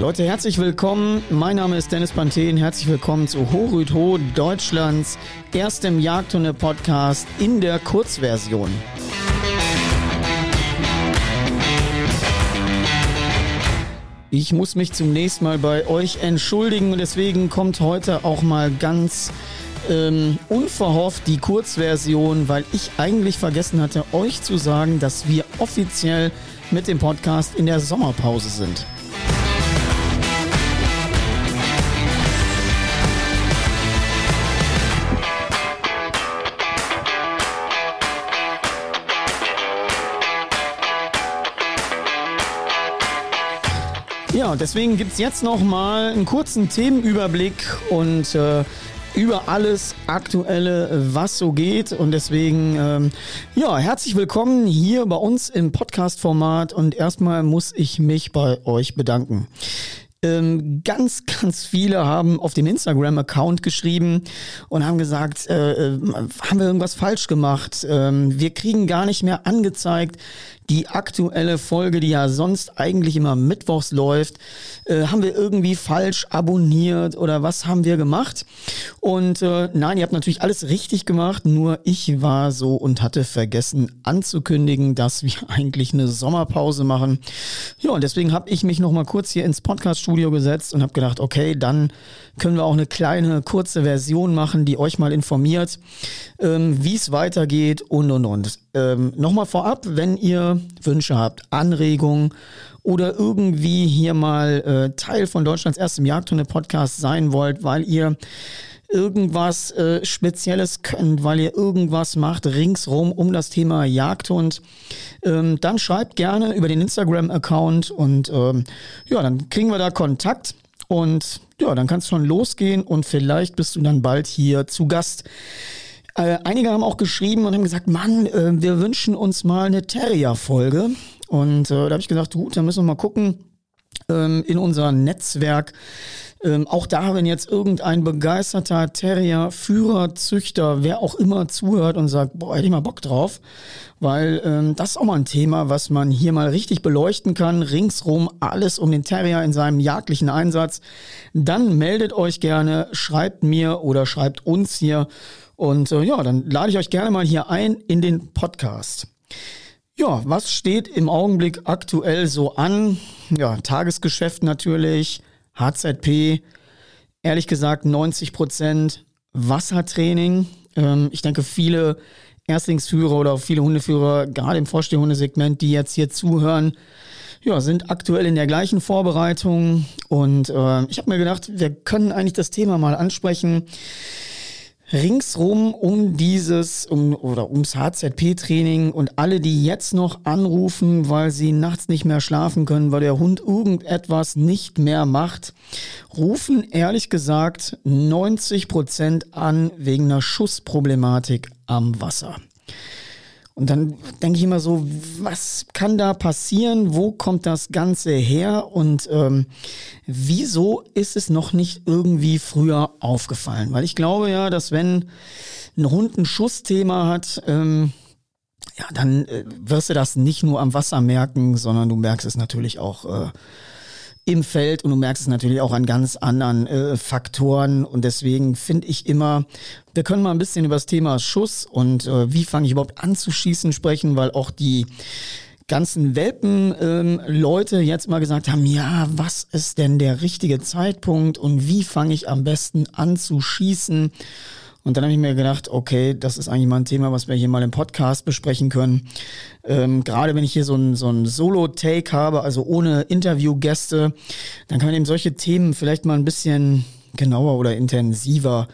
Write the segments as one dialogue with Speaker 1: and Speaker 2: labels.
Speaker 1: Leute, herzlich willkommen. Mein Name ist Dennis Panthen. Herzlich willkommen zu Horüt Ho, Deutschlands erstem Jagdhunde-Podcast in der Kurzversion. Ich muss mich zunächst mal bei euch entschuldigen und deswegen kommt heute auch mal ganz ähm, unverhofft die Kurzversion, weil ich eigentlich vergessen hatte, euch zu sagen, dass wir offiziell mit dem Podcast in der Sommerpause sind. Ja, deswegen gibt es jetzt noch mal einen kurzen Themenüberblick und äh, über alles Aktuelle, was so geht. Und deswegen, ähm, ja, herzlich willkommen hier bei uns im Podcast-Format. Und erstmal muss ich mich bei euch bedanken. Ähm, ganz, ganz viele haben auf dem Instagram-Account geschrieben und haben gesagt, äh, äh, haben wir irgendwas falsch gemacht? Ähm, wir kriegen gar nicht mehr angezeigt, die aktuelle Folge, die ja sonst eigentlich immer mittwochs läuft, äh, haben wir irgendwie falsch abonniert oder was haben wir gemacht? Und äh, nein, ihr habt natürlich alles richtig gemacht, nur ich war so und hatte vergessen anzukündigen, dass wir eigentlich eine Sommerpause machen. Ja, und deswegen habe ich mich noch mal kurz hier ins Podcast-Studio gesetzt und habe gedacht, okay, dann können wir auch eine kleine, kurze Version machen, die euch mal informiert, ähm, wie es weitergeht und und und. Ähm, Nochmal vorab, wenn ihr Wünsche habt, Anregungen oder irgendwie hier mal äh, Teil von Deutschlands erstem Jagdhunde-Podcast sein wollt, weil ihr irgendwas äh, Spezielles könnt, weil ihr irgendwas macht ringsrum um das Thema Jagdhund, ähm, dann schreibt gerne über den Instagram-Account und ähm, ja, dann kriegen wir da Kontakt und ja, dann kann es schon losgehen und vielleicht bist du dann bald hier zu Gast. Äh, einige haben auch geschrieben und haben gesagt, Mann, äh, wir wünschen uns mal eine Terrier-Folge. Und äh, da habe ich gesagt, gut, dann müssen wir mal gucken ähm, in unser Netzwerk. Ähm, auch da, wenn jetzt irgendein begeisterter Terrier, Führer, Züchter, wer auch immer zuhört und sagt, boah, hätte ich mal Bock drauf, weil ähm, das ist auch mal ein Thema, was man hier mal richtig beleuchten kann. Ringsrum alles um den Terrier in seinem jagdlichen Einsatz. Dann meldet euch gerne, schreibt mir oder schreibt uns hier und äh, ja, dann lade ich euch gerne mal hier ein in den Podcast. Ja, was steht im Augenblick aktuell so an? Ja, Tagesgeschäft natürlich, HZP, ehrlich gesagt 90 Prozent Wassertraining. Ähm, ich denke, viele Erstlingsführer oder viele Hundeführer, gerade im Vorstehhundesegment, die jetzt hier zuhören, ja, sind aktuell in der gleichen Vorbereitung. Und äh, ich habe mir gedacht, wir können eigentlich das Thema mal ansprechen ringsrum um dieses um, oder ums HZP-Training und alle, die jetzt noch anrufen, weil sie nachts nicht mehr schlafen können, weil der Hund irgendetwas nicht mehr macht, rufen ehrlich gesagt 90 Prozent an wegen einer Schussproblematik am Wasser. Und dann denke ich immer so, was kann da passieren? Wo kommt das Ganze her? Und ähm, wieso ist es noch nicht irgendwie früher aufgefallen? Weil ich glaube ja, dass wenn ein Hund ein Schussthema hat, ähm, ja, dann äh, wirst du das nicht nur am Wasser merken, sondern du merkst es natürlich auch äh, im Feld und du merkst es natürlich auch an ganz anderen äh, Faktoren und deswegen finde ich immer, wir können mal ein bisschen über das Thema Schuss und äh, wie fange ich überhaupt an zu schießen sprechen, weil auch die ganzen Welpen-Leute ähm, jetzt mal gesagt haben, ja, was ist denn der richtige Zeitpunkt und wie fange ich am besten an zu schießen? Und dann habe ich mir gedacht, okay, das ist eigentlich mal ein Thema, was wir hier mal im Podcast besprechen können. Ähm, Gerade wenn ich hier so ein, so ein Solo-Take habe, also ohne Interviewgäste, dann kann man eben solche Themen vielleicht mal ein bisschen genauer oder intensiver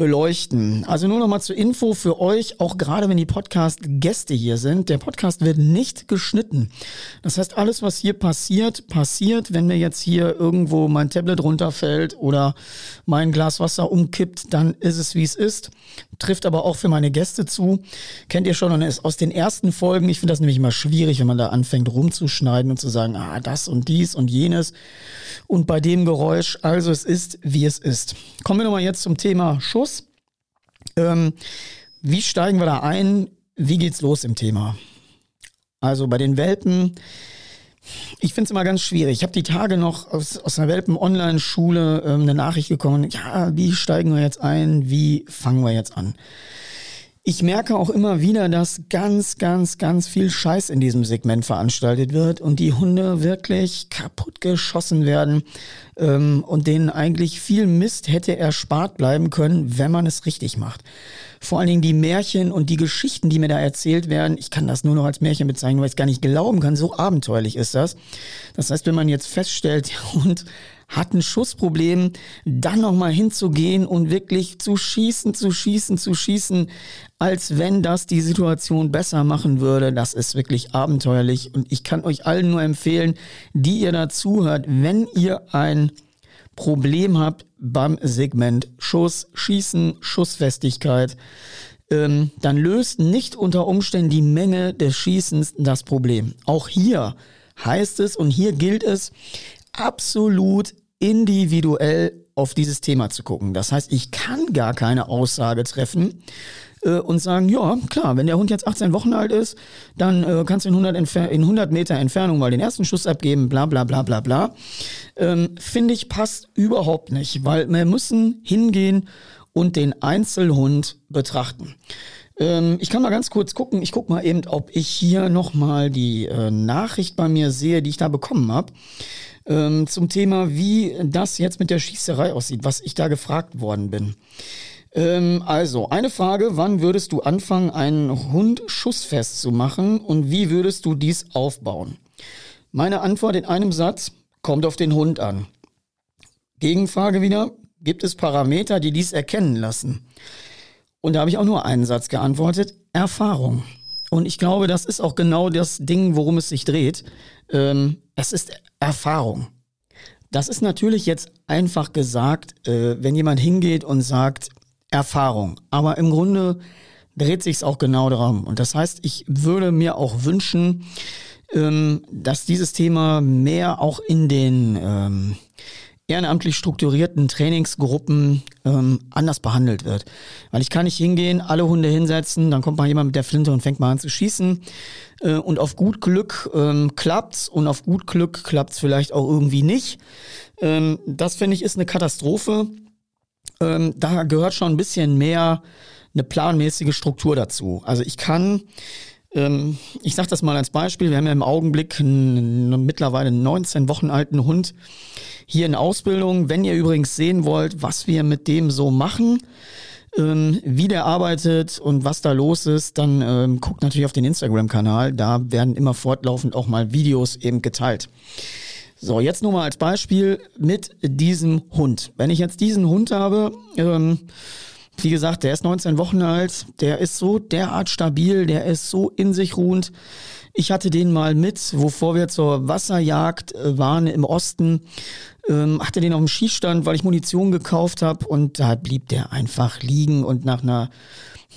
Speaker 1: beleuchten. Also nur noch mal zur Info für euch, auch gerade wenn die Podcast-Gäste hier sind. Der Podcast wird nicht geschnitten. Das heißt, alles, was hier passiert, passiert. Wenn mir jetzt hier irgendwo mein Tablet runterfällt oder mein Glas Wasser umkippt, dann ist es, wie es ist. Trifft aber auch für meine Gäste zu. Kennt ihr schon aus den ersten Folgen. Ich finde das nämlich immer schwierig, wenn man da anfängt rumzuschneiden und zu sagen, ah, das und dies und jenes. Und bei dem Geräusch, also es ist, wie es ist. Kommen wir nochmal jetzt zum Thema Schuss. Ähm, wie steigen wir da ein? Wie geht's los im Thema? Also bei den Welpen, ich finde es immer ganz schwierig. Ich habe die Tage noch aus, aus einer Welpen-Online-Schule ähm, eine Nachricht gekommen, ja, wie steigen wir jetzt ein, wie fangen wir jetzt an? Ich merke auch immer wieder, dass ganz, ganz, ganz viel Scheiß in diesem Segment veranstaltet wird und die Hunde wirklich kaputt geschossen werden ähm, und denen eigentlich viel Mist hätte erspart bleiben können, wenn man es richtig macht. Vor allen Dingen die Märchen und die Geschichten, die mir da erzählt werden, ich kann das nur noch als Märchen bezeichnen, weil ich es gar nicht glauben kann, so abenteuerlich ist das. Das heißt, wenn man jetzt feststellt, der Hund hat ein Schussproblem, dann nochmal hinzugehen und wirklich zu schießen, zu schießen, zu schießen, als wenn das die Situation besser machen würde. Das ist wirklich abenteuerlich und ich kann euch allen nur empfehlen, die ihr dazu hört, wenn ihr ein Problem habt beim Segment Schuss, Schießen, Schussfestigkeit, ähm, dann löst nicht unter Umständen die Menge des Schießens das Problem. Auch hier heißt es und hier gilt es, absolut individuell auf dieses Thema zu gucken. Das heißt, ich kann gar keine Aussage treffen äh, und sagen, ja, klar, wenn der Hund jetzt 18 Wochen alt ist, dann äh, kannst du in 100, Entfer in 100 Meter Entfernung mal den ersten Schuss abgeben, bla bla bla bla bla. Ähm, Finde ich passt überhaupt nicht, weil wir müssen hingehen und den Einzelhund betrachten. Ähm, ich kann mal ganz kurz gucken. Ich gucke mal eben, ob ich hier nochmal die äh, Nachricht bei mir sehe, die ich da bekommen habe ähm, zum Thema, wie das jetzt mit der Schießerei aussieht, was ich da gefragt worden bin. Ähm, also, eine Frage, wann würdest du anfangen, einen Hund schussfest zu machen und wie würdest du dies aufbauen? Meine Antwort in einem Satz, kommt auf den Hund an. Gegenfrage wieder, gibt es Parameter, die dies erkennen lassen? Und da habe ich auch nur einen Satz geantwortet, Erfahrung. Und ich glaube, das ist auch genau das Ding, worum es sich dreht. Ähm, es ist Erfahrung. Das ist natürlich jetzt einfach gesagt, äh, wenn jemand hingeht und sagt Erfahrung. Aber im Grunde dreht sich es auch genau darum. Und das heißt, ich würde mir auch wünschen, ähm, dass dieses Thema mehr auch in den ähm, ehrenamtlich strukturierten Trainingsgruppen ähm, anders behandelt wird. Weil ich kann nicht hingehen, alle Hunde hinsetzen, dann kommt mal jemand mit der Flinte und fängt mal an zu schießen. Äh, und auf gut Glück ähm, klappt's und auf gut Glück klappt's vielleicht auch irgendwie nicht. Ähm, das finde ich ist eine Katastrophe. Ähm, da gehört schon ein bisschen mehr eine planmäßige Struktur dazu. Also ich kann ich sage das mal als Beispiel. Wir haben ja im Augenblick einen mittlerweile 19 Wochen alten Hund hier in Ausbildung. Wenn ihr übrigens sehen wollt, was wir mit dem so machen, ähm, wie der arbeitet und was da los ist, dann ähm, guckt natürlich auf den Instagram-Kanal. Da werden immer fortlaufend auch mal Videos eben geteilt. So, jetzt nur mal als Beispiel mit diesem Hund. Wenn ich jetzt diesen Hund habe, ähm, wie gesagt, der ist 19 Wochen alt, der ist so derart stabil, der ist so in sich ruhend. Ich hatte den mal mit, wovor wir zur Wasserjagd äh, waren im Osten, ähm, hatte den auf dem Schießstand, weil ich Munition gekauft habe und da blieb der einfach liegen und nach einer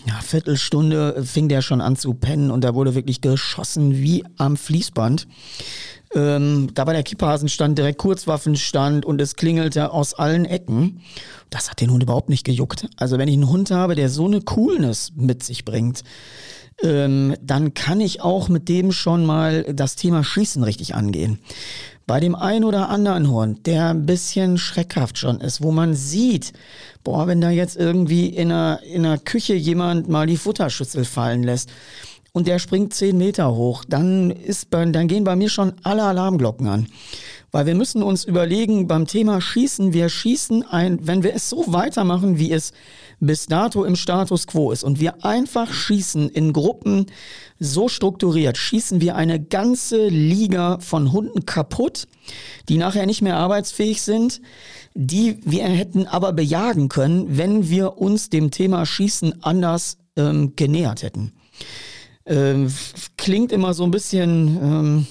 Speaker 1: ja, Viertelstunde fing der schon an zu pennen und da wurde wirklich geschossen wie am Fließband. Ähm, da war der Kipphasenstand direkt Kurzwaffenstand und es klingelte aus allen Ecken. Das hat den Hund überhaupt nicht gejuckt. Also wenn ich einen Hund habe, der so eine Coolness mit sich bringt, ähm, dann kann ich auch mit dem schon mal das Thema Schießen richtig angehen. Bei dem einen oder anderen Hund, der ein bisschen schreckhaft schon ist, wo man sieht, boah, wenn da jetzt irgendwie in einer, in einer Küche jemand mal die Futterschüssel fallen lässt, und der springt zehn Meter hoch, dann ist dann gehen bei mir schon alle Alarmglocken an. Weil wir müssen uns überlegen, beim Thema Schießen, wir schießen ein, wenn wir es so weitermachen, wie es bis dato im Status quo ist und wir einfach schießen in Gruppen so strukturiert, schießen wir eine ganze Liga von Hunden kaputt, die nachher nicht mehr arbeitsfähig sind, die wir hätten aber bejagen können, wenn wir uns dem Thema Schießen anders ähm, genähert hätten. Ähm, klingt immer so ein bisschen ähm,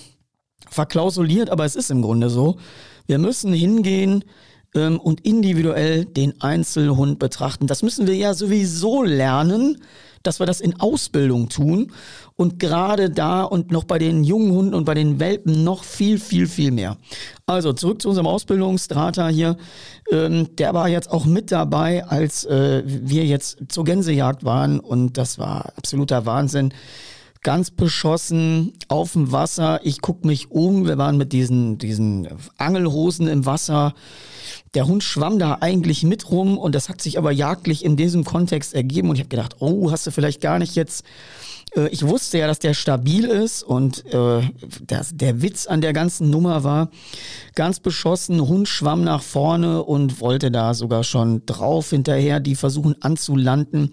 Speaker 1: verklausuliert, aber es ist im Grunde so. Wir müssen hingehen ähm, und individuell den Einzelhund betrachten. Das müssen wir ja sowieso lernen, dass wir das in Ausbildung tun und gerade da und noch bei den jungen Hunden und bei den Welpen noch viel, viel, viel mehr. Also zurück zu unserem Ausbildungsdrahter hier. Ähm, der war jetzt auch mit dabei, als äh, wir jetzt zur Gänsejagd waren und das war absoluter Wahnsinn ganz beschossen auf dem Wasser. Ich guck mich um. Wir waren mit diesen, diesen Angelhosen im Wasser. Der Hund schwamm da eigentlich mit rum und das hat sich aber jagdlich in diesem Kontext ergeben und ich habe gedacht, oh, hast du vielleicht gar nicht jetzt äh, ich wusste ja, dass der stabil ist und äh, das, der Witz an der ganzen Nummer war, ganz beschossen, Hund schwamm nach vorne und wollte da sogar schon drauf hinterher, die versuchen anzulanden.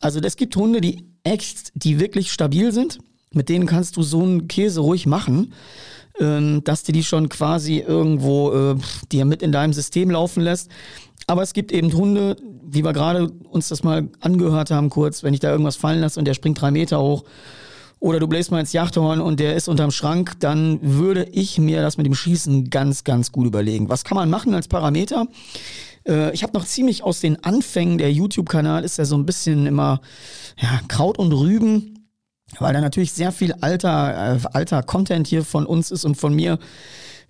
Speaker 1: Also es gibt Hunde, die echt, die wirklich stabil sind. Mit denen kannst du so einen Käse ruhig machen, ähm, dass du die schon quasi irgendwo äh, dir mit in deinem System laufen lässt. Aber es gibt eben Hunde, wie wir gerade uns das mal angehört haben kurz, wenn ich da irgendwas fallen lasse und der springt drei Meter hoch oder du bläst mal ins Jachthorn und der ist unterm Schrank, dann würde ich mir das mit dem Schießen ganz, ganz gut überlegen. Was kann man machen als Parameter? Äh, ich habe noch ziemlich aus den Anfängen, der YouTube-Kanal ist ja so ein bisschen immer ja, Kraut und Rüben, weil da natürlich sehr viel alter, äh, alter Content hier von uns ist und von mir.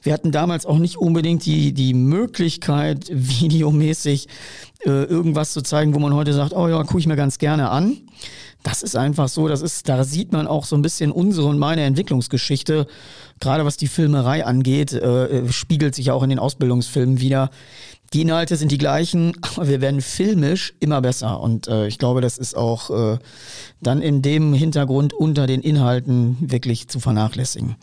Speaker 1: Wir hatten damals auch nicht unbedingt die, die Möglichkeit, videomäßig äh, irgendwas zu zeigen, wo man heute sagt, oh ja, gucke ich mir ganz gerne an. Das ist einfach so, das ist, da sieht man auch so ein bisschen unsere und meine Entwicklungsgeschichte. Gerade was die Filmerei angeht, äh, spiegelt sich auch in den Ausbildungsfilmen wieder. Die Inhalte sind die gleichen, aber wir werden filmisch immer besser. Und äh, ich glaube, das ist auch äh, dann in dem Hintergrund unter den Inhalten wirklich zu vernachlässigen.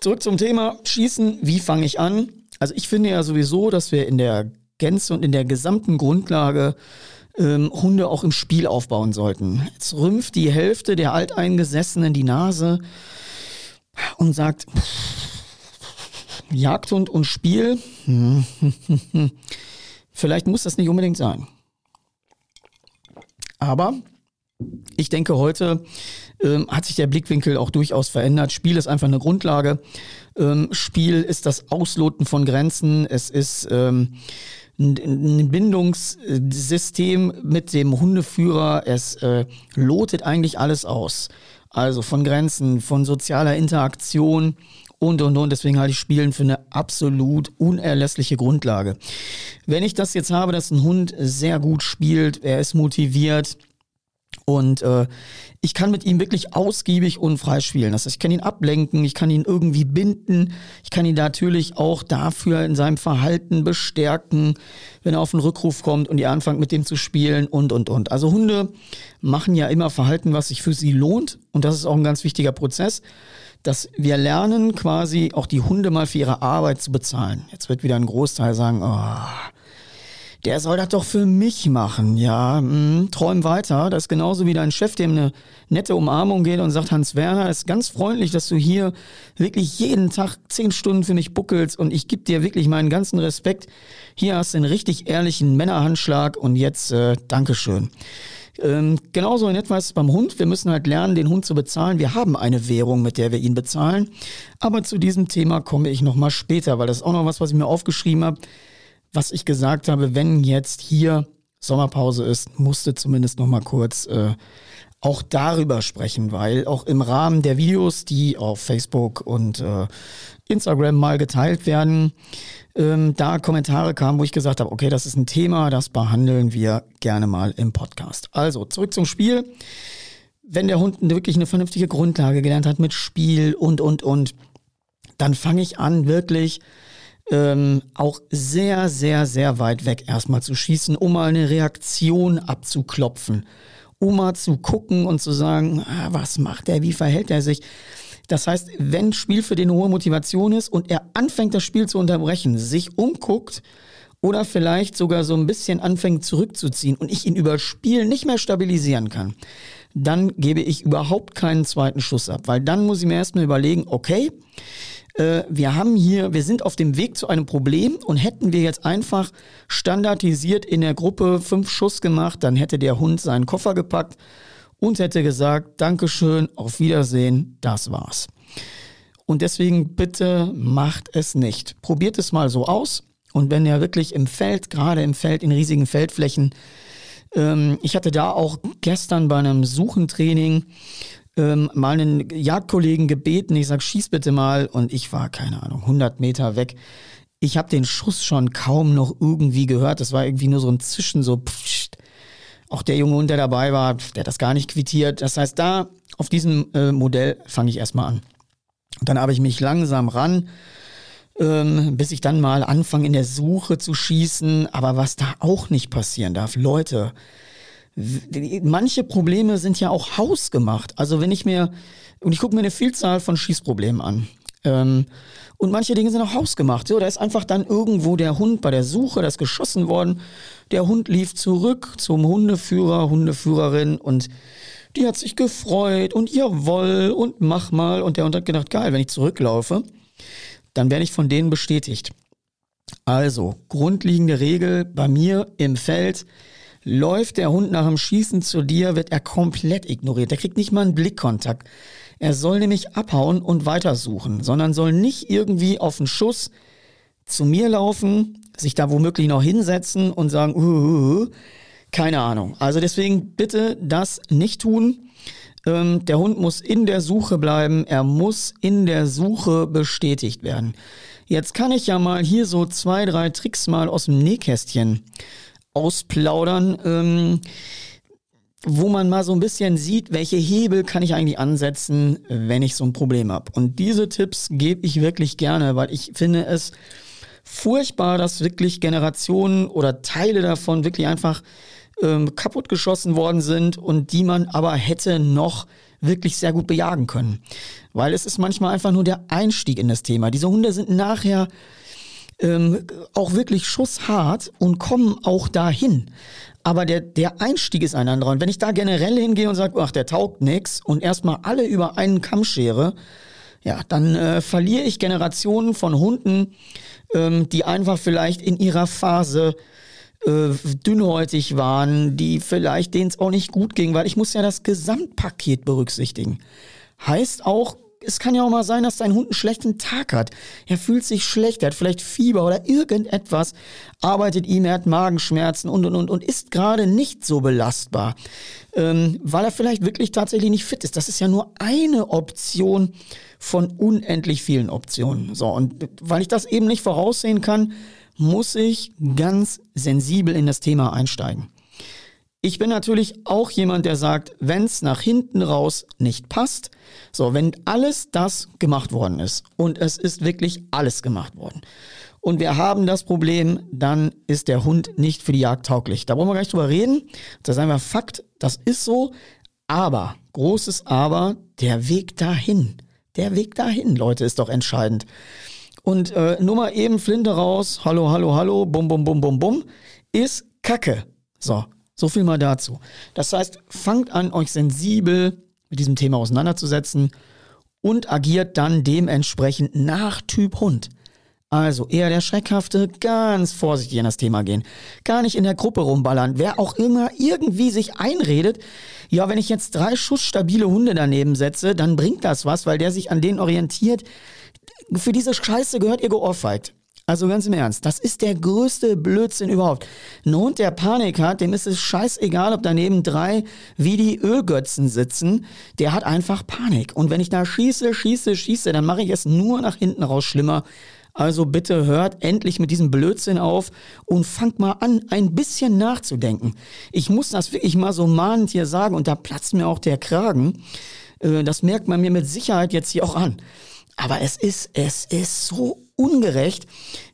Speaker 1: Zurück zum Thema Schießen. Wie fange ich an? Also ich finde ja sowieso, dass wir in der Gänze und in der gesamten Grundlage ähm, Hunde auch im Spiel aufbauen sollten. Jetzt rümpft die Hälfte der Alteingesessenen die Nase und sagt, Jagdhund und Spiel, vielleicht muss das nicht unbedingt sein. Aber ich denke, heute ähm, hat sich der Blickwinkel auch durchaus verändert. Spiel ist einfach eine Grundlage. Ähm, Spiel ist das Ausloten von Grenzen. Es ist ähm, ein Bindungssystem mit dem Hundeführer. Es äh, lotet eigentlich alles aus. Also von Grenzen, von sozialer Interaktion und und und. Deswegen halte ich Spielen für eine absolut unerlässliche Grundlage. Wenn ich das jetzt habe, dass ein Hund sehr gut spielt, er ist motiviert, und äh, ich kann mit ihm wirklich ausgiebig und frei spielen. Das heißt, ich kann ihn ablenken, ich kann ihn irgendwie binden, ich kann ihn natürlich auch dafür in seinem Verhalten bestärken, wenn er auf den Rückruf kommt und ihr anfangt mit dem zu spielen und und und. Also Hunde machen ja immer Verhalten, was sich für sie lohnt und das ist auch ein ganz wichtiger Prozess, dass wir lernen quasi auch die Hunde mal für ihre Arbeit zu bezahlen. Jetzt wird wieder ein Großteil sagen, oh, der soll das doch für mich machen, ja. Mh, träum weiter. Das ist genauso wie dein Chef, dem eine nette Umarmung geht und sagt, Hans Werner, ist ganz freundlich, dass du hier wirklich jeden Tag zehn Stunden für mich buckelst und ich gebe dir wirklich meinen ganzen Respekt. Hier hast du einen richtig ehrlichen Männerhandschlag und jetzt äh, Dankeschön. Ähm, genauso in etwa ist es beim Hund. Wir müssen halt lernen, den Hund zu bezahlen. Wir haben eine Währung, mit der wir ihn bezahlen. Aber zu diesem Thema komme ich nochmal später, weil das ist auch noch was, was ich mir aufgeschrieben habe was ich gesagt habe, wenn jetzt hier Sommerpause ist, musste zumindest noch mal kurz äh, auch darüber sprechen, weil auch im Rahmen der Videos, die auf Facebook und äh, Instagram mal geteilt werden, ähm, da Kommentare kamen, wo ich gesagt habe, okay, das ist ein Thema, das behandeln wir gerne mal im Podcast. Also zurück zum Spiel. Wenn der Hund wirklich eine vernünftige Grundlage gelernt hat mit Spiel und und und, dann fange ich an wirklich ähm, auch sehr, sehr, sehr weit weg erstmal zu schießen, um mal eine Reaktion abzuklopfen, um mal zu gucken und zu sagen, ah, was macht er, wie verhält er sich. Das heißt, wenn Spiel für den hohe Motivation ist und er anfängt, das Spiel zu unterbrechen, sich umguckt oder vielleicht sogar so ein bisschen anfängt zurückzuziehen und ich ihn über Spiel nicht mehr stabilisieren kann, dann gebe ich überhaupt keinen zweiten Schuss ab, weil dann muss ich mir erstmal überlegen, okay, äh, wir haben hier, wir sind auf dem Weg zu einem Problem und hätten wir jetzt einfach standardisiert in der Gruppe fünf Schuss gemacht, dann hätte der Hund seinen Koffer gepackt und hätte gesagt, Dankeschön, auf Wiedersehen, das war's. Und deswegen bitte macht es nicht. Probiert es mal so aus. Und wenn er wirklich im Feld, gerade im Feld, in riesigen Feldflächen, ähm, ich hatte da auch gestern bei einem Suchentraining ähm, mal einen Jagdkollegen gebeten, ich sag, schieß bitte mal und ich war, keine Ahnung, 100 Meter weg. Ich habe den Schuss schon kaum noch irgendwie gehört. Das war irgendwie nur so ein Zischen, so pfst. auch der junge Hund, der dabei war, der hat das gar nicht quittiert. Das heißt, da auf diesem äh, Modell fange ich erstmal an. Und dann habe ich mich langsam ran, ähm, bis ich dann mal anfange in der Suche zu schießen. Aber was da auch nicht passieren darf, Leute, manche Probleme sind ja auch hausgemacht. Also wenn ich mir, und ich gucke mir eine Vielzahl von Schießproblemen an. Ähm, und manche Dinge sind auch hausgemacht. So, da ist einfach dann irgendwo der Hund bei der Suche, da ist geschossen worden. Der Hund lief zurück zum Hundeführer, Hundeführerin und die hat sich gefreut und jawoll und mach mal. Und der Hund hat gedacht, geil, wenn ich zurücklaufe, dann werde ich von denen bestätigt. Also, grundlegende Regel bei mir im Feld, läuft der Hund nach dem Schießen zu dir, wird er komplett ignoriert. Der kriegt nicht mal einen Blickkontakt. Er soll nämlich abhauen und weitersuchen, sondern soll nicht irgendwie auf den Schuss zu mir laufen, sich da womöglich noch hinsetzen und sagen, uh, uh, uh, keine Ahnung. Also deswegen bitte das nicht tun. Ähm, der Hund muss in der Suche bleiben. Er muss in der Suche bestätigt werden. Jetzt kann ich ja mal hier so zwei, drei Tricks mal aus dem Nähkästchen ausplaudern, ähm, wo man mal so ein bisschen sieht, welche Hebel kann ich eigentlich ansetzen, wenn ich so ein Problem habe. Und diese Tipps gebe ich wirklich gerne, weil ich finde es furchtbar, dass wirklich Generationen oder Teile davon wirklich einfach ähm, kaputtgeschossen worden sind und die man aber hätte noch wirklich sehr gut bejagen können. Weil es ist manchmal einfach nur der Einstieg in das Thema. Diese Hunde sind nachher ähm, auch wirklich schusshart und kommen auch dahin. Aber der, der Einstieg ist ein anderer. Und wenn ich da generell hingehe und sage, ach, der taugt nix und erstmal alle über einen Kamm schere, ja, dann äh, verliere ich Generationen von Hunden, ähm, die einfach vielleicht in ihrer Phase äh, dünnhäutig waren, die vielleicht denen es auch nicht gut ging, weil ich muss ja das Gesamtpaket berücksichtigen. Heißt auch, es kann ja auch mal sein, dass dein Hund einen schlechten Tag hat. Er fühlt sich schlecht, er hat vielleicht Fieber oder irgendetwas, arbeitet ihm, er hat Magenschmerzen und und und und ist gerade nicht so belastbar, ähm, weil er vielleicht wirklich tatsächlich nicht fit ist. Das ist ja nur eine Option von unendlich vielen Optionen. So, und weil ich das eben nicht voraussehen kann, muss ich ganz sensibel in das Thema einsteigen. Ich bin natürlich auch jemand, der sagt, wenn es nach hinten raus nicht passt, so, wenn alles das gemacht worden ist und es ist wirklich alles gemacht worden und wir haben das Problem, dann ist der Hund nicht für die Jagd tauglich. Da wollen wir gar nicht drüber reden. Das ist einfach Fakt, das ist so. Aber, großes Aber, der Weg dahin, der Weg dahin, Leute, ist doch entscheidend. Und äh, nur mal eben Flinte raus, hallo, hallo, hallo, bum, bum, bum, bum, bum, ist Kacke. So, so viel mal dazu. Das heißt, fangt an, euch sensibel mit diesem Thema auseinanderzusetzen und agiert dann dementsprechend nach Typ Hund. Also eher der Schreckhafte, ganz vorsichtig in das Thema gehen. Gar nicht in der Gruppe rumballern. Wer auch immer irgendwie sich einredet, ja, wenn ich jetzt drei schussstabile Hunde daneben setze, dann bringt das was, weil der sich an denen orientiert. Für diese Scheiße gehört ihr geohrfeigt. Also ganz im Ernst, das ist der größte Blödsinn überhaupt. Ein Hund, der Panik hat, dem ist es scheißegal, ob daneben drei wie die Ölgötzen sitzen. Der hat einfach Panik. Und wenn ich da schieße, schieße, schieße, dann mache ich es nur nach hinten raus schlimmer. Also bitte hört endlich mit diesem Blödsinn auf und fangt mal an, ein bisschen nachzudenken. Ich muss das wirklich mal so mahnend hier sagen und da platzt mir auch der Kragen. Äh, das merkt man mir mit Sicherheit jetzt hier auch an. Aber es ist, es ist so ungerecht,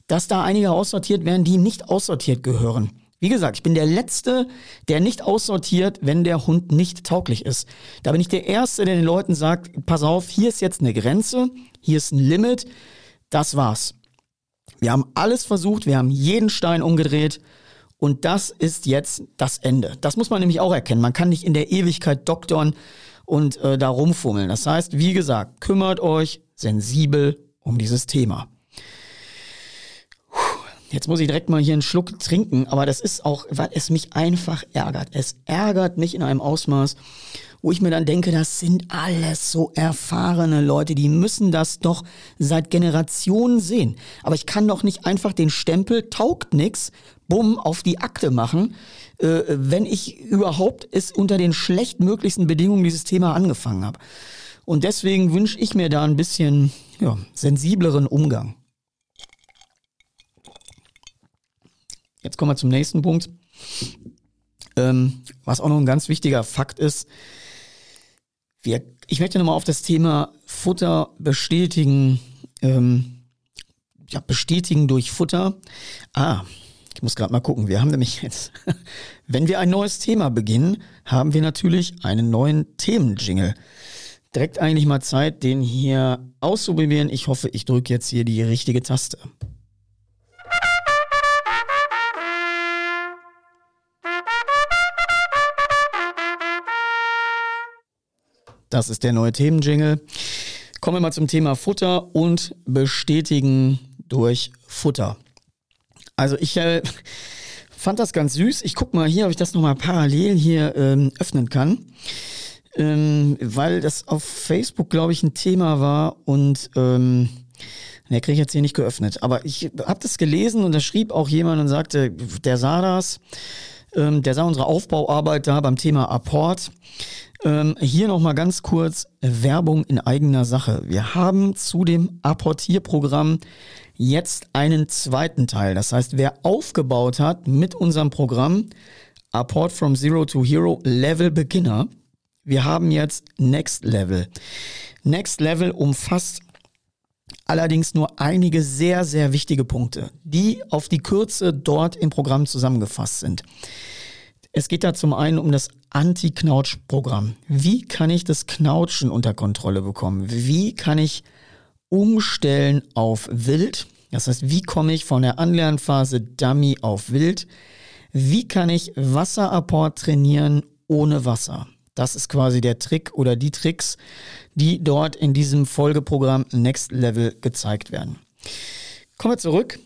Speaker 1: dass da einige aussortiert werden, die nicht aussortiert gehören. Wie gesagt, ich bin der Letzte, der nicht aussortiert, wenn der Hund nicht tauglich ist. Da bin ich der Erste, der den Leuten sagt, pass auf, hier ist jetzt eine Grenze, hier ist ein Limit, das war's. Wir haben alles versucht, wir haben jeden Stein umgedreht und das ist jetzt das Ende. Das muss man nämlich auch erkennen. Man kann nicht in der Ewigkeit doktern und äh, da rumfummeln. Das heißt, wie gesagt, kümmert euch sensibel um dieses Thema. Jetzt muss ich direkt mal hier einen Schluck trinken, aber das ist auch, weil es mich einfach ärgert. Es ärgert mich in einem Ausmaß, wo ich mir dann denke, das sind alles so erfahrene Leute, die müssen das doch seit Generationen sehen. Aber ich kann doch nicht einfach den Stempel taugt nix, bumm, auf die Akte machen, äh, wenn ich überhaupt es unter den schlechtmöglichsten Bedingungen dieses Thema angefangen habe. Und deswegen wünsche ich mir da ein bisschen ja, sensibleren Umgang. Jetzt kommen wir zum nächsten Punkt. Ähm, was auch noch ein ganz wichtiger Fakt ist, wir, ich möchte nochmal auf das Thema Futter bestätigen, ähm, ja, bestätigen durch Futter. Ah, ich muss gerade mal gucken. Wir haben nämlich jetzt, wenn wir ein neues Thema beginnen, haben wir natürlich einen neuen Themenjingle. Direkt eigentlich mal Zeit, den hier auszuprobieren. Ich hoffe, ich drücke jetzt hier die richtige Taste. Das ist der neue Themenjingle. Kommen wir mal zum Thema Futter und bestätigen durch Futter. Also ich äh, fand das ganz süß. Ich guck mal hier, ob ich das nochmal parallel hier ähm, öffnen kann. Ähm, weil das auf Facebook, glaube ich, ein Thema war und ähm, Ne, kriege ich jetzt hier nicht geöffnet. Aber ich habe das gelesen und da schrieb auch jemand und sagte, der sah das, ähm, der sah unsere Aufbauarbeit da beim Thema Apport. Ähm, hier nochmal ganz kurz Werbung in eigener Sache. Wir haben zu dem Apportierprogramm jetzt einen zweiten Teil. Das heißt, wer aufgebaut hat mit unserem Programm Apport from Zero to Hero Level Beginner, wir haben jetzt Next Level. Next Level umfasst allerdings nur einige sehr, sehr wichtige Punkte, die auf die Kürze dort im Programm zusammengefasst sind. Es geht da zum einen um das Anti-Knautsch-Programm. Wie kann ich das Knautschen unter Kontrolle bekommen? Wie kann ich umstellen auf Wild? Das heißt, wie komme ich von der Anlernphase Dummy auf Wild? Wie kann ich Wasserapport trainieren ohne Wasser? Das ist quasi der Trick oder die Tricks, die dort in diesem Folgeprogramm Next Level gezeigt werden. Kommen wir zurück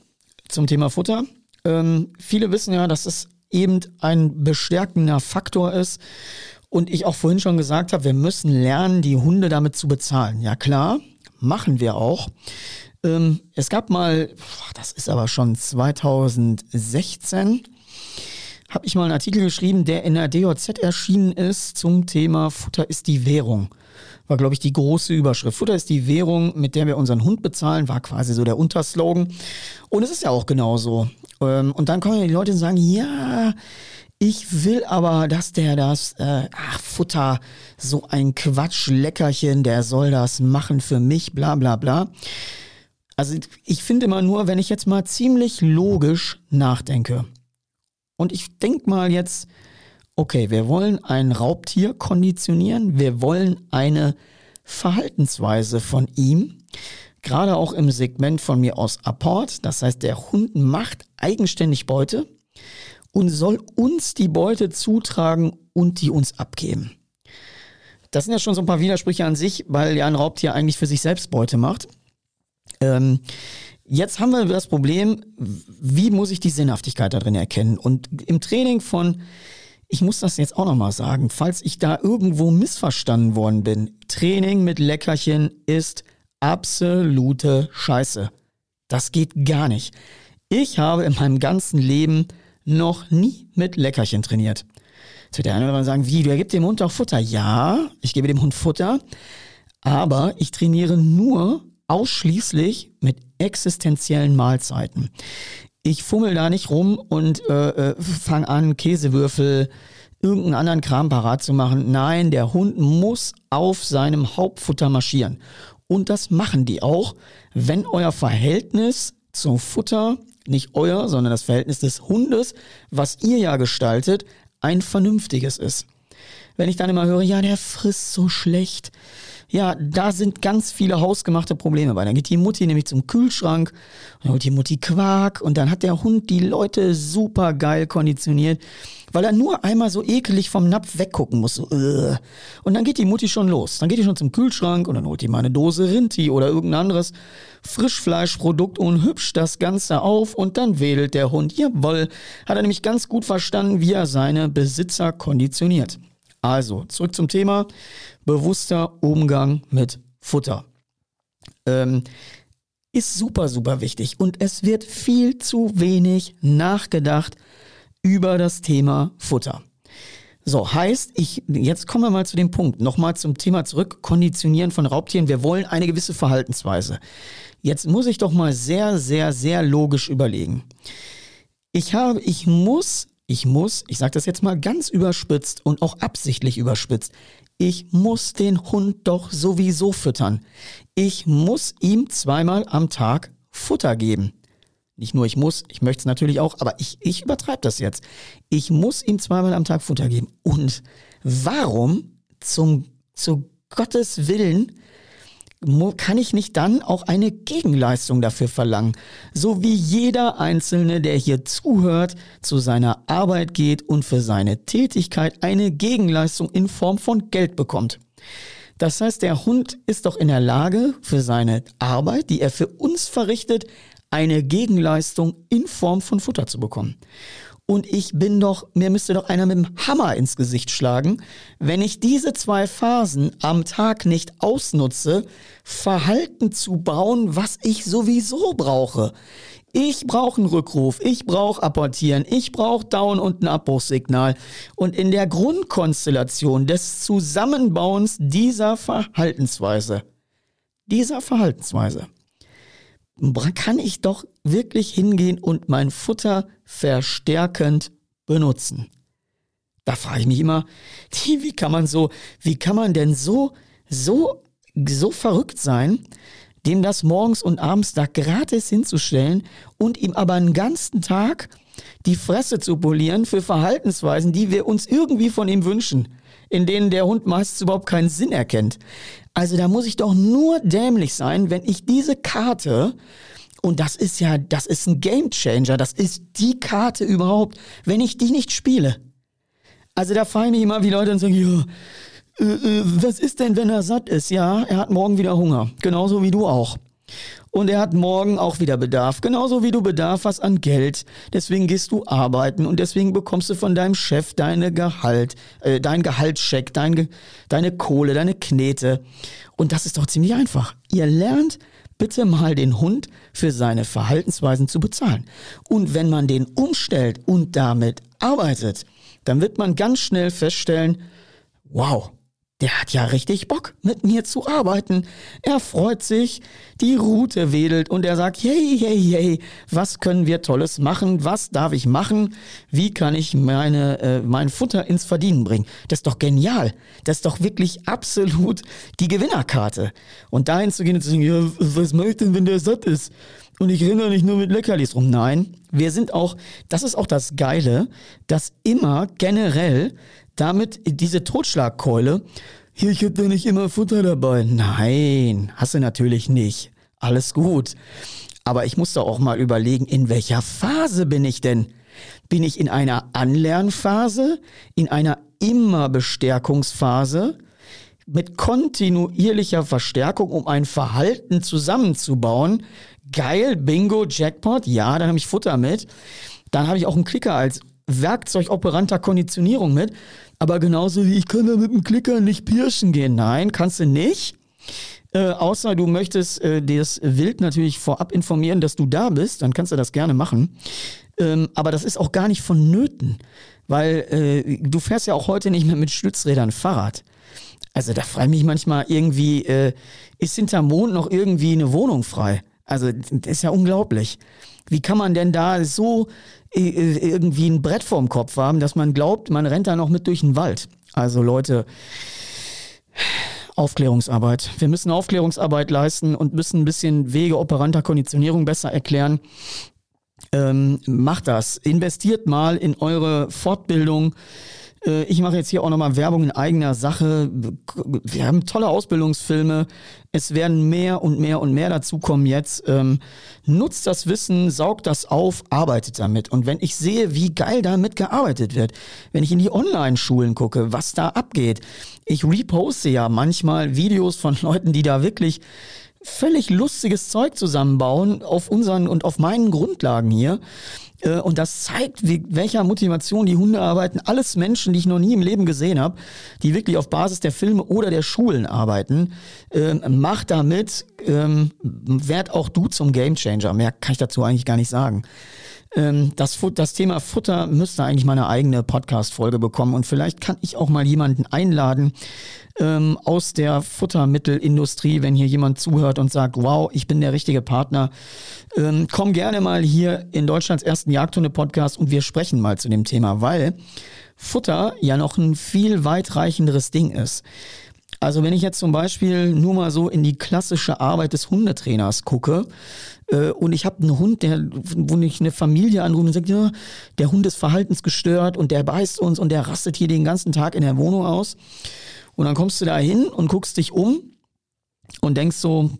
Speaker 1: zum Thema Futter. Ähm, viele wissen ja, dass es eben ein bestärkender Faktor ist. Und ich auch vorhin schon gesagt habe, wir müssen lernen, die Hunde damit zu bezahlen. Ja klar, machen wir auch. Ähm, es gab mal, das ist aber schon 2016, habe ich mal einen Artikel geschrieben, der in der DOZ erschienen ist zum Thema Futter ist die Währung war, glaube ich, die große Überschrift. Futter ist die Währung, mit der wir unseren Hund bezahlen, war quasi so der Unterslogan. Und es ist ja auch genauso. Ähm, und dann kommen die Leute und sagen, ja, ich will aber, dass der das, äh, ach, Futter, so ein Quatschleckerchen, der soll das machen für mich, bla bla bla. Also ich finde immer nur, wenn ich jetzt mal ziemlich logisch nachdenke. Und ich denke mal jetzt, okay, wir wollen ein Raubtier konditionieren, wir wollen eine Verhaltensweise von ihm, gerade auch im Segment von mir aus Apport, das heißt, der Hund macht eigenständig Beute und soll uns die Beute zutragen und die uns abgeben. Das sind ja schon so ein paar Widersprüche an sich, weil ja ein Raubtier eigentlich für sich selbst Beute macht. Ähm, jetzt haben wir das Problem, wie muss ich die Sinnhaftigkeit da drin erkennen? Und im Training von ich muss das jetzt auch nochmal sagen, falls ich da irgendwo missverstanden worden bin. Training mit Leckerchen ist absolute Scheiße. Das geht gar nicht. Ich habe in meinem ganzen Leben noch nie mit Leckerchen trainiert. Jetzt wird der eine oder andere sagen, wie, du gibst dem Hund auch Futter? Ja, ich gebe dem Hund Futter, aber ich trainiere nur ausschließlich mit existenziellen Mahlzeiten. Ich fummel da nicht rum und äh, äh, fang an, Käsewürfel, irgendeinen anderen Kram parat zu machen. Nein, der Hund muss auf seinem Hauptfutter marschieren. Und das machen die auch, wenn euer Verhältnis zum Futter, nicht euer, sondern das Verhältnis des Hundes, was ihr ja gestaltet, ein vernünftiges ist. Wenn ich dann immer höre, ja, der frisst so schlecht, ja, da sind ganz viele hausgemachte Probleme bei. Dann geht die Mutti nämlich zum Kühlschrank und dann holt die Mutti Quark und dann hat der Hund die Leute super geil konditioniert, weil er nur einmal so ekelig vom Napf weggucken muss. So, uh. Und dann geht die Mutti schon los. Dann geht die schon zum Kühlschrank und dann holt die mal eine Dose Rinti oder irgendein anderes Frischfleischprodukt und hübscht das Ganze auf und dann wedelt der Hund. Jawoll, hat er nämlich ganz gut verstanden, wie er seine Besitzer konditioniert. Also, zurück zum Thema bewusster Umgang mit Futter. Ähm, ist super, super wichtig. Und es wird viel zu wenig nachgedacht über das Thema Futter. So, heißt, ich, jetzt kommen wir mal zu dem Punkt. Nochmal zum Thema zurück. Konditionieren von Raubtieren. Wir wollen eine gewisse Verhaltensweise. Jetzt muss ich doch mal sehr, sehr, sehr logisch überlegen. Ich habe, ich muss Ich muss, ich sage das jetzt mal ganz überspitzt und auch absichtlich überspitzt, ich muss den Hund doch sowieso füttern. Ich muss ihm zweimal am Tag Futter geben. Nicht nur ich muss, ich möchte es natürlich auch, aber ich, ich übertreibe das jetzt. Ich muss ihm zweimal am Tag Futter geben. Und warum zum, zu Gottes Willen kann ich nicht dann auch eine Gegenleistung dafür verlangen? So wie jeder Einzelne, der hier zuhört, zu seiner Arbeit geht und für seine Tätigkeit eine Gegenleistung in Form von Geld bekommt. Das heißt, der Hund ist doch in der Lage, für seine Arbeit, die er für uns verrichtet, eine Gegenleistung in Form von Futter zu bekommen. Und ich bin doch, mir müsste doch einer mit dem Hammer ins Gesicht schlagen, wenn ich diese zwei Phasen am Tag nicht ausnutze, Verhalten zu bauen, was ich sowieso brauche. Ich brauche einen Rückruf, ich brauche Apportieren, ich brauche Down- und ein Abbruchssignal. Und in der Grundkonstellation des Zusammenbauens dieser Verhaltensweise, dieser Verhaltensweise, kann ich doch wirklich hingehen und mein Futter verstärkend benutzen. Da frage ich mich immer, wie kann man so, wie kann man denn so, so, so verrückt sein, dem das morgens und abends da gratis hinzustellen und ihm aber einen ganzen Tag die Fresse zu polieren für Verhaltensweisen, die wir uns irgendwie von ihm wünschen, in denen der Hund meistens überhaupt keinen Sinn erkennt. Also da muss ich doch nur dämlich sein, wenn ich diese Karte und das ist ja, das ist ein Gamechanger, das ist die Karte überhaupt, wenn ich die nicht spiele. Also da fallen mich immer wie Leute und sagen, ja, äh, äh, was ist denn, wenn er satt ist? Ja, er hat morgen wieder Hunger, genauso wie du auch. Und er hat morgen auch wieder Bedarf, genauso wie du Bedarf hast an Geld. Deswegen gehst du arbeiten und deswegen bekommst du von deinem Chef deine Gehalt, äh, dein Gehaltscheck, dein, deine Kohle, deine Knete. Und das ist doch ziemlich einfach. Ihr lernt bitte mal den Hund für seine Verhaltensweisen zu bezahlen. Und wenn man den umstellt und damit arbeitet, dann wird man ganz schnell feststellen, wow, der hat ja richtig Bock, mit mir zu arbeiten. Er freut sich, die Rute wedelt und er sagt, yay, yay, yay, was können wir Tolles machen? Was darf ich machen? Wie kann ich meine, äh, mein Futter ins Verdienen bringen? Das ist doch genial. Das ist doch wirklich absolut die Gewinnerkarte. Und dahin zu gehen und zu sagen, ja, was mache ich denn, wenn der satt ist? Und ich renne nicht nur mit Leckerlis rum. Nein, wir sind auch, das ist auch das Geile, dass immer generell damit diese Totschlagkeule, hier, ich da nicht immer Futter dabei. Nein, hast du natürlich nicht. Alles gut. Aber ich muss doch auch mal überlegen, in welcher Phase bin ich denn? Bin ich in einer Anlernphase, in einer Immerbestärkungsphase mit kontinuierlicher Verstärkung, um ein Verhalten zusammenzubauen? Geil, Bingo, Jackpot, ja, dann habe ich Futter mit. Dann habe ich auch einen Klicker als Werkzeug operanter Konditionierung mit. Aber genauso wie ich kann da mit dem Klicker nicht pirschen gehen. Nein, kannst du nicht. Äh, außer du möchtest äh, das Wild natürlich vorab informieren, dass du da bist, dann kannst du das gerne machen. Ähm, aber das ist auch gar nicht vonnöten, weil äh, du fährst ja auch heute nicht mehr mit Stützrädern Fahrrad. Also da frage ich mich manchmal irgendwie, äh, ist hinter Mond noch irgendwie eine Wohnung frei? Also das ist ja unglaublich. Wie kann man denn da so irgendwie ein Brett vorm Kopf haben, dass man glaubt, man rennt da noch mit durch den Wald? Also Leute, Aufklärungsarbeit. Wir müssen Aufklärungsarbeit leisten und müssen ein bisschen Wege operanter Konditionierung besser erklären. Ähm, macht das. Investiert mal in eure Fortbildung ich mache jetzt hier auch nochmal Werbung in eigener Sache. Wir haben tolle Ausbildungsfilme. Es werden mehr und mehr und mehr dazukommen jetzt. Ähm, nutzt das Wissen, saugt das auf, arbeitet damit. Und wenn ich sehe, wie geil damit gearbeitet wird, wenn ich in die Online-Schulen gucke, was da abgeht. Ich reposte ja manchmal Videos von Leuten, die da wirklich völlig lustiges Zeug zusammenbauen auf unseren und auf meinen Grundlagen hier. Äh, und das zeigt, wie, welcher Motivation die Hunde arbeiten. Alles Menschen, die ich noch nie im Leben gesehen habe, die wirklich auf Basis der Filme oder der Schulen arbeiten. Äh, macht damit, ähm, werd auch du zum Gamechanger. Mehr kann ich dazu eigentlich gar nicht sagen. Ähm, das, das Thema Futter müsste eigentlich mal eine eigene Podcast-Folge bekommen und vielleicht kann ich auch mal jemanden einladen ähm, aus der Futtermittelindustrie, wenn hier jemand zuhört und sagt, wow, ich bin der richtige Partner. Ähm, komm gerne mal hier in Deutschlands ersten Jagdhunde-Podcast und wir sprechen mal zu dem Thema, weil Futter ja noch ein viel weitreichenderes Ding ist. Also wenn ich jetzt zum Beispiel nur mal so in die klassische Arbeit des Hundetrainers gucke äh, und ich habe einen Hund, der, wo ich eine Familie anrufe und sagt, ja, der Hund ist verhaltensgestört und der beißt uns und der rastet hier den ganzen Tag in der Wohnung aus. Und dann kommst du da hin und guckst dich um und denkst so,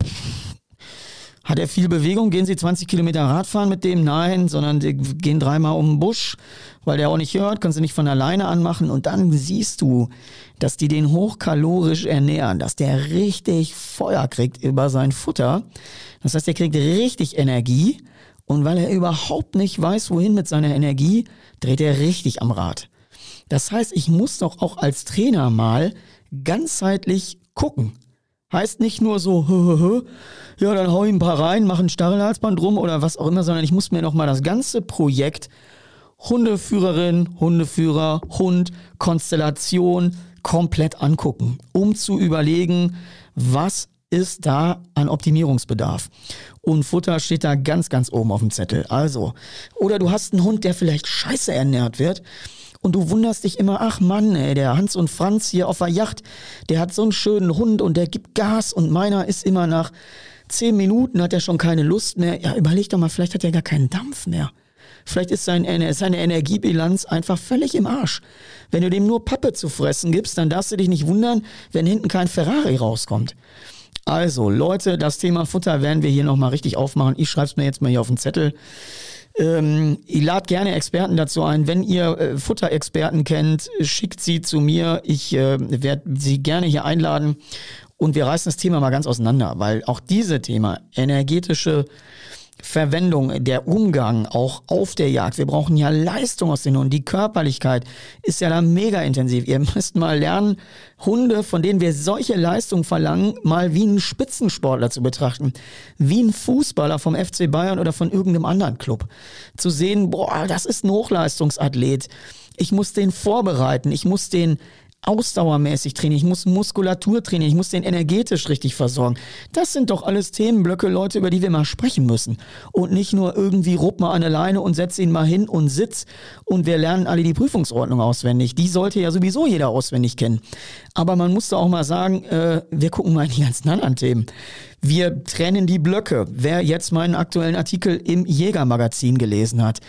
Speaker 1: hat er viel Bewegung? Gehen Sie 20 Kilometer Radfahren mit dem? Nein, sondern die gehen dreimal um den Busch, weil der auch nicht hört, können sie nicht von alleine anmachen. Und dann siehst du, dass die den hochkalorisch ernähren, dass der richtig Feuer kriegt über sein Futter. Das heißt, der kriegt richtig Energie. Und weil er überhaupt nicht weiß, wohin mit seiner Energie, dreht er richtig am Rad. Das heißt, ich muss doch auch als Trainer mal ganzheitlich gucken. Heißt nicht nur so, hö, hö, hö, ja, dann hau ich ein paar rein, mach ein Stachelhalsband drum oder was auch immer, sondern ich muss mir noch mal das ganze Projekt Hundeführerin, Hundeführer, Hund, Konstellation komplett angucken, um zu überlegen, was ist da an Optimierungsbedarf. Und Futter steht da ganz, ganz oben auf dem Zettel. Also, oder du hast einen Hund, der vielleicht scheiße ernährt wird und du wunderst dich immer, ach Mann, ey, der Hans und Franz hier auf der Yacht, der hat so einen schönen Hund und der gibt Gas und meiner ist immer nach zehn Minuten hat er schon keine Lust mehr. Ja, überleg doch mal, vielleicht hat er gar keinen Dampf mehr. Vielleicht ist sein, seine Energiebilanz einfach völlig im Arsch. Wenn du dem nur Pappe zu fressen gibst, dann darfst du dich nicht wundern, wenn hinten kein Ferrari rauskommt. Also, Leute, das Thema Futter werden wir hier nochmal richtig aufmachen. Ich schreibe es mir jetzt mal hier auf den Zettel. Ähm, ich lade gerne Experten dazu ein. Wenn ihr äh, Futterexperten kennt, schickt sie zu mir. Ich äh, werde sie gerne hier einladen und wir reißen das Thema mal ganz auseinander, weil auch diese Thema energetische Verwendung, der Umgang auch auf der Jagd. Wir brauchen ja Leistung aus den Hunden. Die Körperlichkeit ist ja da mega intensiv. Ihr müsst mal lernen, Hunde, von denen wir solche Leistung verlangen, mal wie einen Spitzensportler zu betrachten. Wie ein Fußballer vom FC Bayern oder von irgendeinem anderen Club. Zu sehen, boah, das ist ein Hochleistungsathlet. Ich muss den vorbereiten. Ich muss den ausdauermäßig trainieren, ich muss Muskulatur trainieren, ich muss den energetisch richtig versorgen. Das sind doch alles Themenblöcke, Leute, über die wir mal sprechen müssen. Und nicht nur irgendwie rupp mal an alleine und setz ihn mal hin und sitz und wir lernen alle die Prüfungsordnung auswendig. Die sollte ja sowieso jeder auswendig kennen. Aber man muss da auch mal sagen, äh, wir gucken mal in die ganzen anderen Themen. Wir trennen die Blöcke. Wer jetzt meinen aktuellen Artikel im Jägermagazin gelesen hat,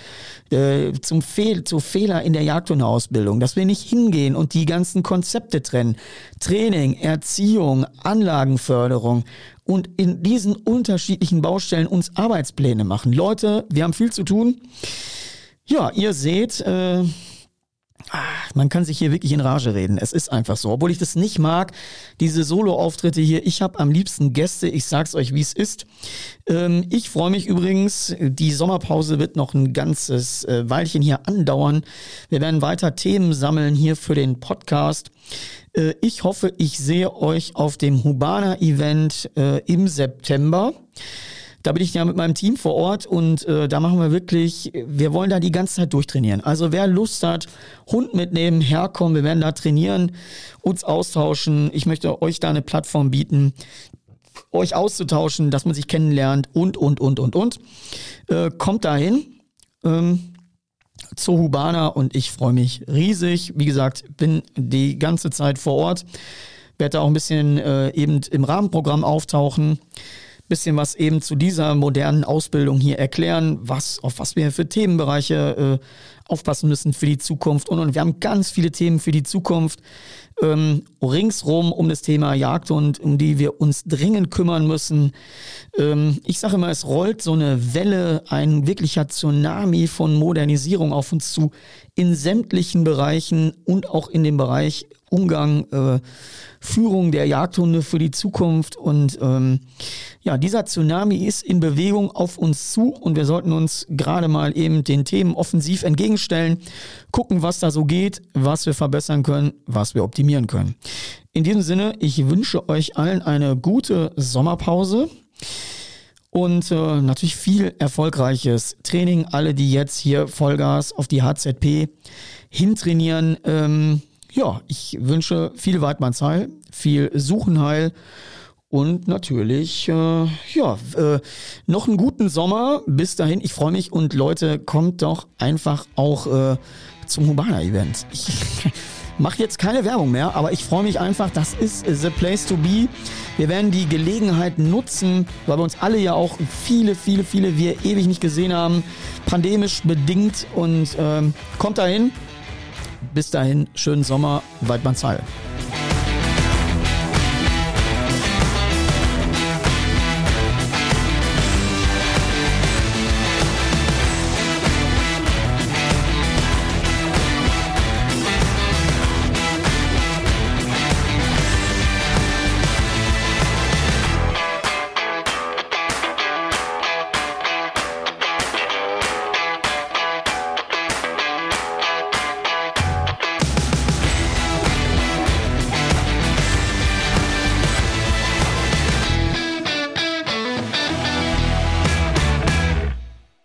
Speaker 1: äh, zum Fehl, zu Fehler in der Jagdhundeausbildung, dass wir nicht hingehen und die ganzen Konzepte trennen. Training, Erziehung, Anlagenförderung und in diesen unterschiedlichen Baustellen uns Arbeitspläne machen. Leute, wir haben viel zu tun. Ja, ihr seht, äh, man kann sich hier wirklich in Rage reden. Es ist einfach so. Obwohl ich das nicht mag, diese Solo-Auftritte hier. Ich habe am liebsten Gäste. Ich sag's euch, wie es ist. Ähm, ich freue mich übrigens. Die Sommerpause wird noch ein ganzes äh, Weilchen hier andauern. Wir werden weiter Themen sammeln hier für den Podcast. Äh, ich hoffe, ich sehe euch auf dem Hubana-Event äh, im September. Da bin ich ja mit meinem Team vor Ort und äh, da machen wir wirklich, wir wollen da die ganze Zeit durchtrainieren. Also wer Lust hat, Hund mitnehmen, herkommen, wir werden da trainieren, uns austauschen. Ich möchte euch da eine Plattform bieten, euch auszutauschen, dass man sich kennenlernt und, und, und, und, und. Äh, kommt dahin. Ähm, zur Hubana und ich freue mich riesig. Wie gesagt, bin die ganze Zeit vor Ort, werde da auch ein bisschen äh, eben im Rahmenprogramm auftauchen bisschen was eben zu dieser modernen Ausbildung hier erklären, was, auf was wir für Themenbereiche äh, aufpassen müssen für die Zukunft. Und, und wir haben ganz viele Themen für die Zukunft ähm, ringsrum um das Thema Jagd und um die wir uns dringend kümmern müssen. Ähm, ich sage immer, es rollt so eine Welle, ein wirklicher Tsunami von Modernisierung auf uns zu in sämtlichen Bereichen und auch in dem Bereich Umgang, äh, Führung der Jagdhunde für die Zukunft. Und ähm, ja, dieser Tsunami ist in Bewegung auf uns zu und wir sollten uns gerade mal eben den Themen offensiv entgegenstellen, gucken, was da so geht, was wir verbessern können, was wir optimieren können. In diesem Sinne, ich wünsche euch allen eine gute Sommerpause. und äh, natürlich viel erfolgreiches Training. Alle, die jetzt hier Vollgas auf die HZP hintrainieren. Ähm, ja, ich wünsche viel Weidmannsheil, viel Suchenheil und natürlich, äh, ja, äh, noch einen guten Sommer. Bis dahin, ich freue mich und Leute, kommt doch einfach auch äh, zum Hubana-Event. Ich mache jetzt keine Werbung mehr, aber ich freue mich einfach. Das ist the place to be. Wir werden die Gelegenheit nutzen, weil wir uns alle ja auch viele, viele, viele wir ewig nicht gesehen haben, pandemisch bedingt und ähm, kommt dahin. Bis dahin, schönen Sommer, Weidmannsheil.